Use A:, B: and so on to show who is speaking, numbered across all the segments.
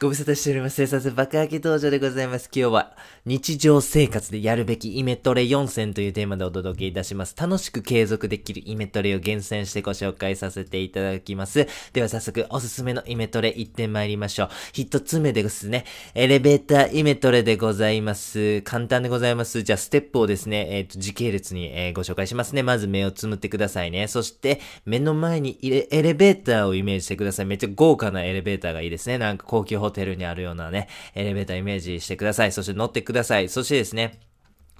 A: ご無沙汰しております。生産爆上げ登場でございます。今日は日常生活でやるべきイメトレ4選というテーマでお届けいたします。楽しく継続できるイメトレを厳選してご紹介させていただきます。では早速おすすめのイメトレ行ってまいりましょう。一つ目ですね、エレベーターイメトレでございます。簡単でございます。じゃあステップをですね、えっ、ー、と時系列に、えー、ご紹介しますね。まず目をつむってくださいね。そして目の前にエレベーターをイメージしてください。めっちゃ豪華なエレベーターがいいですね。なんか高級ホホテルにあるようなね、エレベーターイメージしてください。そして乗ってください。そしてですね、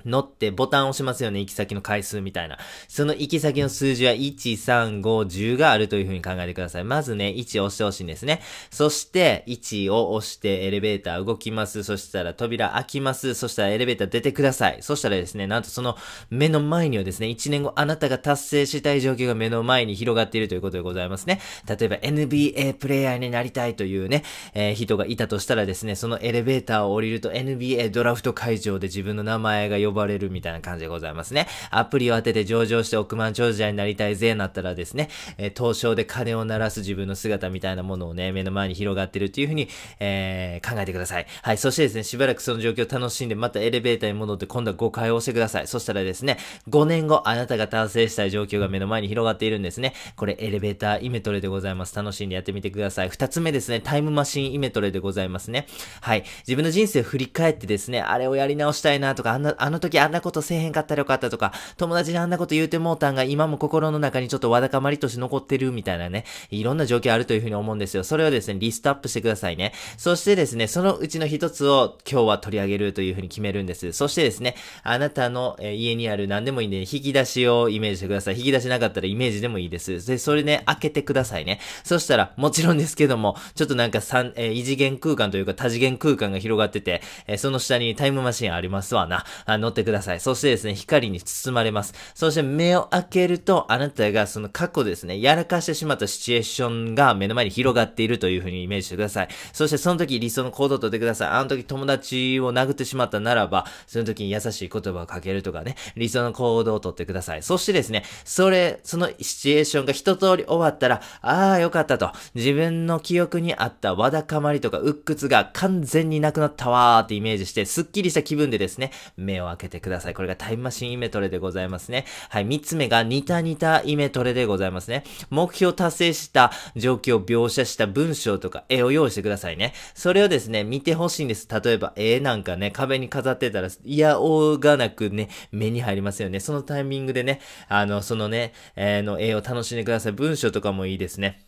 A: 乗ってボタン押しますよね。行き先の回数みたいな。その行き先の数字は1、3、5、10があるというふうに考えてください。まずね、1を押してほしいんですね。そして、1を押してエレベーター動きます。そしたら扉開きます。そしたらエレベーター出てください。そしたらですね、なんとその目の前にはですね、1年後あなたが達成したい状況が目の前に広がっているということでございますね。例えば NBA プレイヤーになりたいというね、えー、人がいたとしたらですね、そのエレベーターを降りると NBA ドラフト会場で自分の名前が呼呼ばれるみたいな感じでございますね。アプリを当てて上場して億万長者になりたいぜなったらですね、えー、東証で金を鳴らす自分の姿みたいなものをね、目の前に広がってるっていうふうに、えー、考えてください。はい。そしてですね、しばらくその状況を楽しんで、またエレベーターに戻って今度は5回押してください。そしたらですね、5年後あなたが達成したい状況が目の前に広がっているんですね。これエレベーターイメトレでございます。楽しんでやってみてください。2つ目ですね、タイムマシンイメトレでございますね。はい。自分の人生を振り返ってですね、あれをやり直したいなとか、あんな、あのの時あんなことせえへんかったらよかったとか、友達にあんなこと言うてもうたんが今も心の中にちょっとわだかまりとして残ってるみたいなね、いろんな状況あるというふうに思うんですよ。それをですね、リストアップしてくださいね。そしてですね、そのうちの一つを今日は取り上げるというふうに決めるんです。そしてですね、あなたの、え家にある何でもいいんで、引き出しをイメージしてください。引き出しなかったらイメージでもいいです。で、それね、開けてくださいね。そしたら、もちろんですけども、ちょっとなんか三、えー、異次元空間というか多次元空間が広がってて、えー、その下にタイムマシンありますわな。あ乗ってください。そしてですね、光に包まれます。そして目を開けると、あなたがその過去ですね、やらかしてしまったシチュエーションが目の前に広がっているというふうにイメージしてください。そしてその時理想の行動をとってください。あの時友達を殴ってしまったならば、その時に優しい言葉をかけるとかね、理想の行動をとってください。そしてですね、それ、そのシチュエーションが一通り終わったら、ああ、よかったと。自分の記憶にあったわだかまりとか鬱屈が完全になくなったわーってイメージして、スッキリした気分でですね、目を開けてください。これがタイムマシンイメトレでございますね。はい、三つ目が似た似たイメトレでございますね。目標達成した状況を描写した文章とか絵を用意してくださいね。それをですね、見てほしいんです。例えば絵なんかね、壁に飾ってたら、いやおがなくね、目に入りますよね。そのタイミングでね、あの、そのね、えー、の絵を楽しんでください。文章とかもいいですね。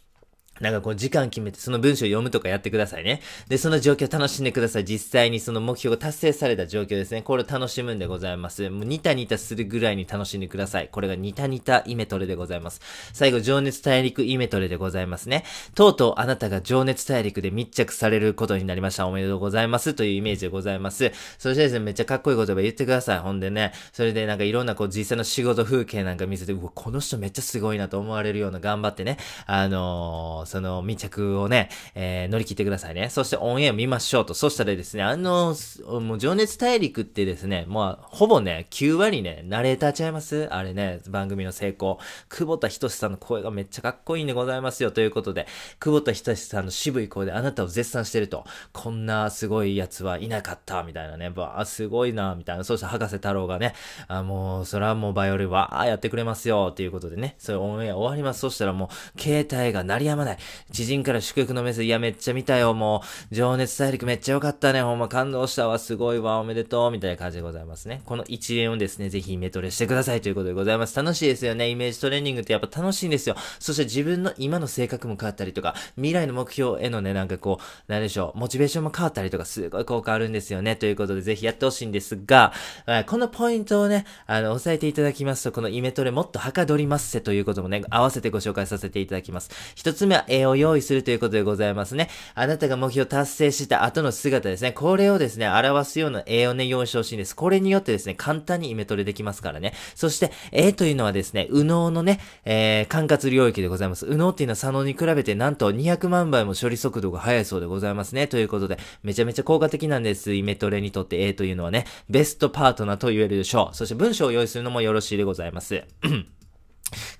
A: なんかこう時間決めてその文章を読むとかやってくださいね。で、その状況楽しんでください。実際にその目標が達成された状況ですね。これを楽しむんでございます。もうニタニタするぐらいに楽しんでください。これがニタニタイメトレでございます。最後、情熱大陸イメトレでございますね。とうとうあなたが情熱大陸で密着されることになりました。おめでとうございますというイメージでございます。そしてですね、めっちゃかっこいい言葉言ってください。ほんでね、それでなんかいろんなこう実際の仕事風景なんか見せて、うわ、この人めっちゃすごいなと思われるような頑張ってね、あのー、その密着をね、えー、乗り切ってくださいね。そしてオンエア見ましょうと。そしたらですね、あの、もう情熱大陸ってですね、もうほぼね、9割ね、ナレーターちゃいますあれね、番組の成功。久保田仁さんの声がめっちゃかっこいいんでございますよ。ということで、久保田仁さんの渋い声であなたを絶賛してると。こんなすごいやつはいなかった、みたいなね。ばあ、すごいな、みたいな。そして博士太郎がね、あ、もう、それはもうバイオリンは、あ、やってくれますよ、っていうことでね、そういうオンエア終わります。そしたらもう、携帯が鳴りやまない。知人から祝福のメッセージ、いや、めっちゃ見たよ、もう、情熱大陸めっちゃ良かったね、ほんま感動したわ、すごいわ、おめでとう、みたいな感じでございますね。この一連をですね、ぜひイメトレしてくださいということでございます。楽しいですよね、イメージトレーニングってやっぱ楽しいんですよ。そして自分の今の性格も変わったりとか、未来の目標へのね、なんかこう、なんでしょう、モチベーションも変わったりとか、すごい効果あるんですよね、ということでぜひやってほしいんですが、このポイントをね、あの、押さえていただきますと、このイメトレもっとはかどりますせということもね、合わせてご紹介させていただきます。一つ目は絵を用意するということでございますね。あなたが目標達成した後の姿ですね。これをですね、表すような絵をね、用意してほしいんです。これによってですね、簡単にイメトレできますからね。そして、絵というのはですね、右脳のね、えー、管轄領域でございます。右脳っていうのは左脳に比べてなんと200万倍も処理速度が速いそうでございますね。ということで、めちゃめちゃ効果的なんです。イメトレにとって絵というのはね、ベストパートナーと言えるでしょう。そして文章を用意するのもよろしいでございます。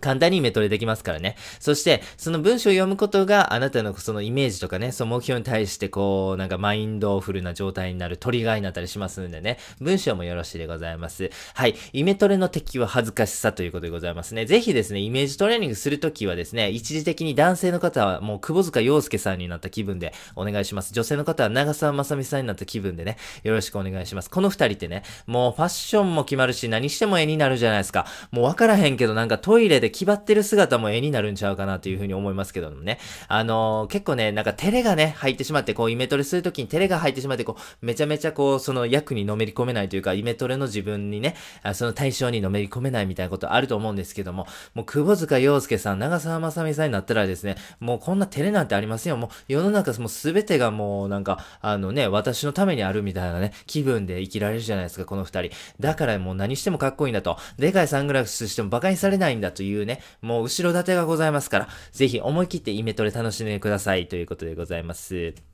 A: 簡単にメトレできますからね。そして、その文章を読むことがあなたのそのイメージとかね、その目標に対してこう、なんかマインドフルな状態になるトリガーになったりしますんでね、文章もよろしいでございます。はい。イメトレの敵は恥ずかしさということでございますね。ぜひですね、イメージトレーニングするときはですね、一時的に男性の方はもう窪塚洋介さんになった気分でお願いします。女性の方は長澤まさみさんになった気分でね、よろしくお願いします。この二人ってね、もうファッションも決まるし、何しても絵になるじゃないですか。もうわからへんけどなんかトイイレで気張ってる姿も絵になるんちゃうかなというふうに思いますけどもね。あのー、結構ね、なんか照れがね、入ってしまって、こうイメトレするときに照れが入ってしまって、こう、めちゃめちゃこう、その役にのめり込めないというか、イメトレの自分にね、あその対象にのめり込めないみたいなことあると思うんですけども、もう窪塚洋介さん、長澤まさみさんになったらですね、もうこんな照れなんてありませんよ。もう世の中もうすべてがもうなんか、あのね、私のためにあるみたいなね、気分で生きられるじゃないですか、この二人。だからもう何してもかっこいいんだと。でかいサングラスしても馬鹿にされないんだというね、もう後ろ盾がございますから、ぜひ思い切ってイメトレ楽しんでくださいということでございます。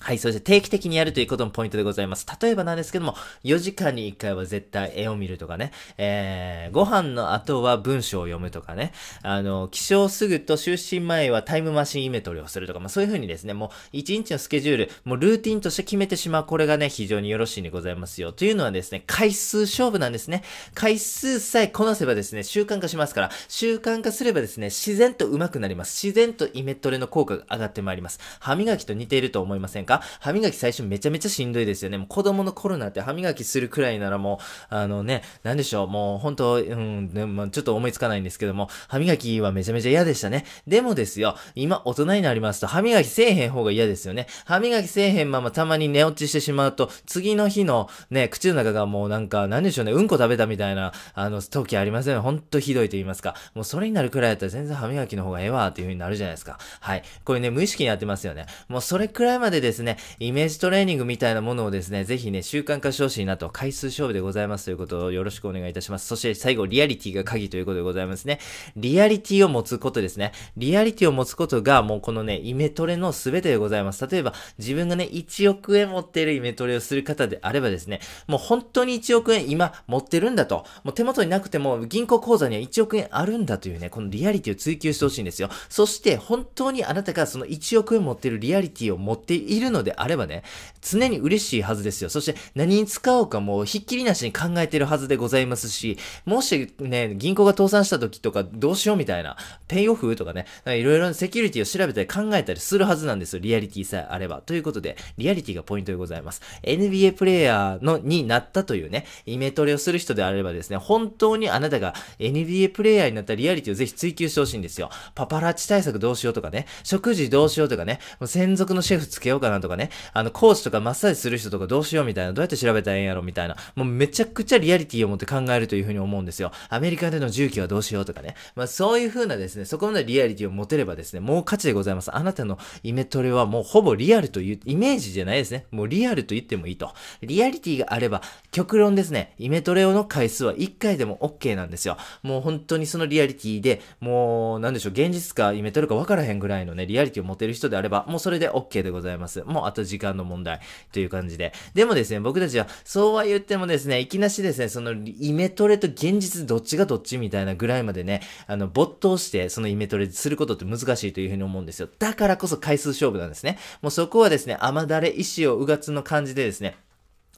A: はい、そして定期的にやるということもポイントでございます。例えばなんですけども、4時間に1回は絶対絵を見るとかね、えー、ご飯の後は文章を読むとかね、あの、起床すぐと就寝前はタイムマシンイメトレをするとか、まあそういう風にですね、もう1日のスケジュール、もうルーティンとして決めてしまう、これがね、非常によろしいんでございますよ。というのはですね、回数勝負なんですね。回数さえこなせばですね、習慣化しますから、習慣化すればですね、自然と上手くなります。自然とイメトレの効果が上がってまいります。歯磨きと似ていると思いませんかか？歯磨き最初めちゃめちゃしんどいですよね。もう子供の頃なんて歯磨きするくらいならもう、あのね、なんでしょう、もう本当、うん、ね、まあ、ちょっと思いつかないんですけども、歯磨きはめちゃめちゃ嫌でしたね。でもですよ、今大人になりますと歯磨きせえへん方が嫌ですよね。歯磨きせえへんままたまに寝落ちしてしまうと、次の日のね、口の中がもうなんか、なんでしょうね、うんこ食べたみたいな、あの、時ありません、ね。ほんとひどいと言いますか。もうそれになるくらいだったら全然歯磨きの方がええわっていう風になるじゃないですか。はい。これね、無意識にやってますよね。もうそれくらいまででですね、イメージトレーニングみたいなものをですね、ぜひね、習慣化してほしいなと、回数勝負でございますということをよろしくお願いいたします。そして最後、リアリティが鍵ということでございますね。リアリティを持つことですね。リアリティを持つことが、もうこのね、イメトレの全てでございます。例えば、自分がね、1億円持っているイメトレをする方であればですね、もう本当に1億円今持ってるんだと、もう手元になくても銀行口座には1億円あるんだというね、このリアリティを追求してほしいんですよ。そして、本当にあなたがその1億円持ってるリアリティを持っているのであればね、常に嬉しいはずですよ。そして何に使おうかもうひっきりなしに考えてるはずでございますし、もしね、銀行が倒産した時とかどうしようみたいな、ペイオフとかね、いろいろセキュリティを調べたり考えたりするはずなんですよ。リアリティさえあれば。ということで、リアリティがポイントでございます。NBA プレイヤーの、になったというね、イメトレをする人であればですね、本当にあなたが NBA プレイヤーになったリアリティをぜひ追求してほしいんですよ。パパラッチ対策どうしようとかね、食事どうしようとかね、専属のシェフつけようかななとかね、あの、コーチとかマッサージする人とかどうしようみたいな、どうやって調べたらええんやろみたいな、もうめちゃくちゃリアリティを持って考えるというふうに思うんですよ。アメリカでの重機はどうしようとかね。まあそういう風なですね、そこまでリアリティを持てればですね、もう価値でございます。あなたのイメトレはもうほぼリアルという、イメージじゃないですね。もうリアルと言ってもいいと。リアリティがあれば、極論ですね、イメトレの回数は1回でも OK なんですよ。もう本当にそのリアリティで、もう、なんでしょう、現実かイメトレか分からへんぐらいのね、リアリティを持てる人であれば、もうそれで OK でございます。もうあと時間の問題という感じで。でもですね、僕たちは、そうは言ってもですね、いきなしですね、そのイメトレと現実どっちがどっちみたいなぐらいまでね、あの、没頭してそのイメトレすることって難しいというふうに思うんですよ。だからこそ回数勝負なんですね。もうそこはですね、甘だれ意志をうがつの感じでですね、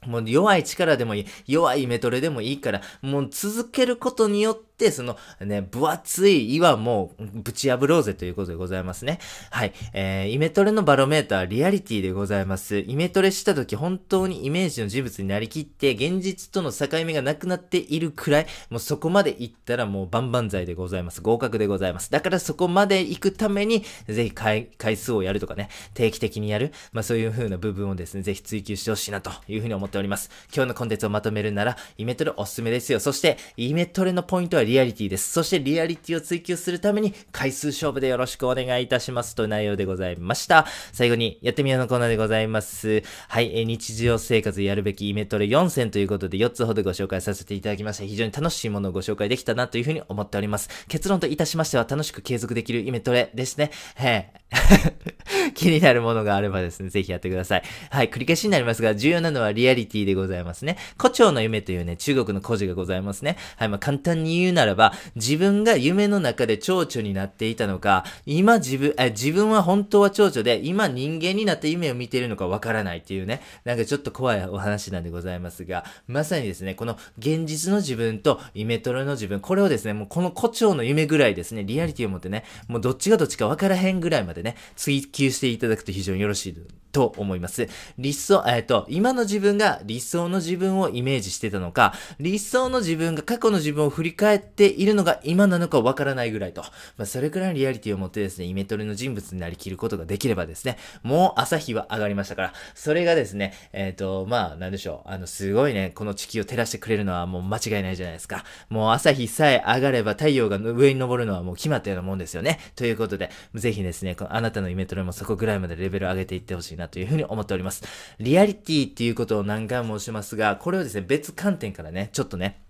A: もう弱い力でもいい、弱いイメトレでもいいから、もう続けることによって、そのね、分厚い岩もぶち破ろうぜということでございますね。はい。えー、イメトレのバロメーター、リアリティでございます。イメトレした時、本当にイメージの人物になりきって、現実との境目がなくなっているくらい、もうそこまで行ったらもう万々歳でございます。合格でございます。だからそこまで行くために、ぜひ回数をやるとかね、定期的にやる、まあそういう風な部分をですね、ぜひ追求してほしいなという風に思っております。今日のコンテンツをまとめるなら、イメトレおすすめですよ。そして、イメトレのポイントはリアリティです。そしてリアリティを追求するために回数勝負でよろしくお願いいたしますという内容でございました。最後にやってみようのコーナーでございます。はい、え日常生活やるべきイメトレ4選ということで4つほどご紹介させていただきました。非常に楽しいものをご紹介できたなというふうに思っております。結論といたしましては楽しく継続できるイメトレですね。へ 気になるものがあればですね、ぜひやってください。はい、繰り返しになりますが、重要なのはリアリティでございますね。胡蝶の夢というね、中国の故事がございますね。はい、まあ簡単に言うならば、自分が夢の中で蝶々になっていたのか、今自分、え、自分は本当は蝶々で、今人間になって夢を見ているのかわからないっていうね、なんかちょっと怖いお話なんでございますが、まさにですね、この現実の自分とイメトレの自分、これをですね、もうこの胡蝶の夢ぐらいですね、リアリティを持ってね、もうどっちがどっちかわからへんぐらいまでね、追求していただくと非常によろしいと思います。理想、えっ、ー、と、今の自分が理想の自分をイメージしてたのか、理想の自分が過去の自分を振り返っているのが今なのかわからないぐらいと。まあ、それくらいのリアリティを持ってですね、イメトレの人物になりきることができればですね、もう朝日は上がりましたから、それがですね、えっ、ー、と、まあ、なんでしょう。あの、すごいね、この地球を照らしてくれるのはもう間違いないじゃないですか。もう朝日さえ上がれば太陽が上に昇るのはもう決まったようなもんですよね。ということで、ぜひですね、あなたのイメトレもそこぐらいまでレベル上げていってほしいなというふうに思っております。リアリティっていうことを何回もしますが、これをですね、別観点からね、ちょっとね、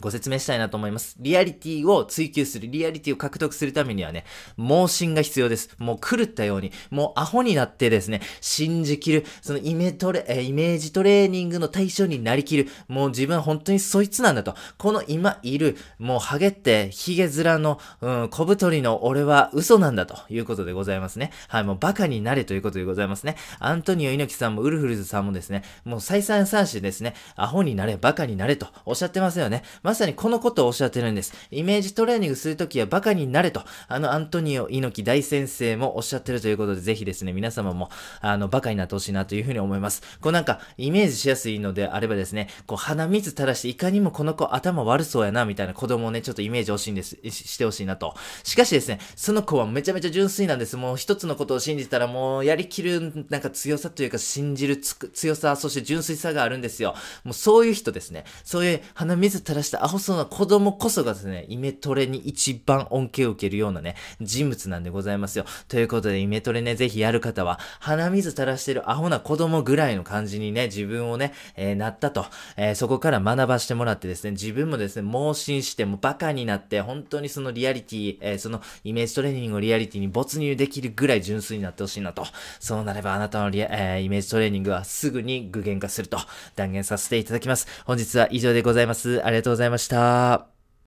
A: ご説明したいなと思います。リアリティを追求する、リアリティを獲得するためにはね、盲信が必要です。もう狂ったように、もうアホになってですね、信じきる、そのイメトレ、えイメージトレーニングの対象になりきる、もう自分は本当にそいつなんだと。この今いる、もうハゲって、ヒゲ面の、うん、小太りの俺は嘘なんだということでございますね。はい、もうバカになれということでございますね。アントニオ猪木さんもウルフルズさんもですね、もう再三三子ですね、アホになれ、バカになれとおっしゃってますよね。ままさにこのことをおっしゃってるんです。イメージトレーニングするときはバカになれと、あのアントニオ猪木大先生もおっしゃってるということで、ぜひですね、皆様も、あの、バカになってほしいなというふうに思います。こうなんか、イメージしやすいのであればですね、こう鼻水垂らして、いかにもこの子頭悪そうやな、みたいな子供をね、ちょっとイメージ欲しんです、してほしいなと。しかしですね、その子はめちゃめちゃ純粋なんです。もう一つのことを信じたら、もうやりきる、なんか強さというか、信じる強さ、そして純粋さがあるんですよ。もうそういう人ですね。そういう鼻水垂らしたアホそうな子供こそがですね、イメトレに一番恩恵を受けるようなね、人物なんでございますよ。ということで、イメトレね、ぜひやる方は、鼻水垂らしてるアホな子供ぐらいの感じにね、自分をね、えー、なったと、えー、そこから学ばしてもらってですね、自分もですね、盲信して、もバカになって、本当にそのリアリティ、えー、そのイメージトレーニングをリアリティに没入できるぐらい純粋になってほしいなと。そうなればあなたのリア、えー、イメージトレーニングはすぐに具現化すると断言させていただきます。本日は以上でございます。ありがとうございますました。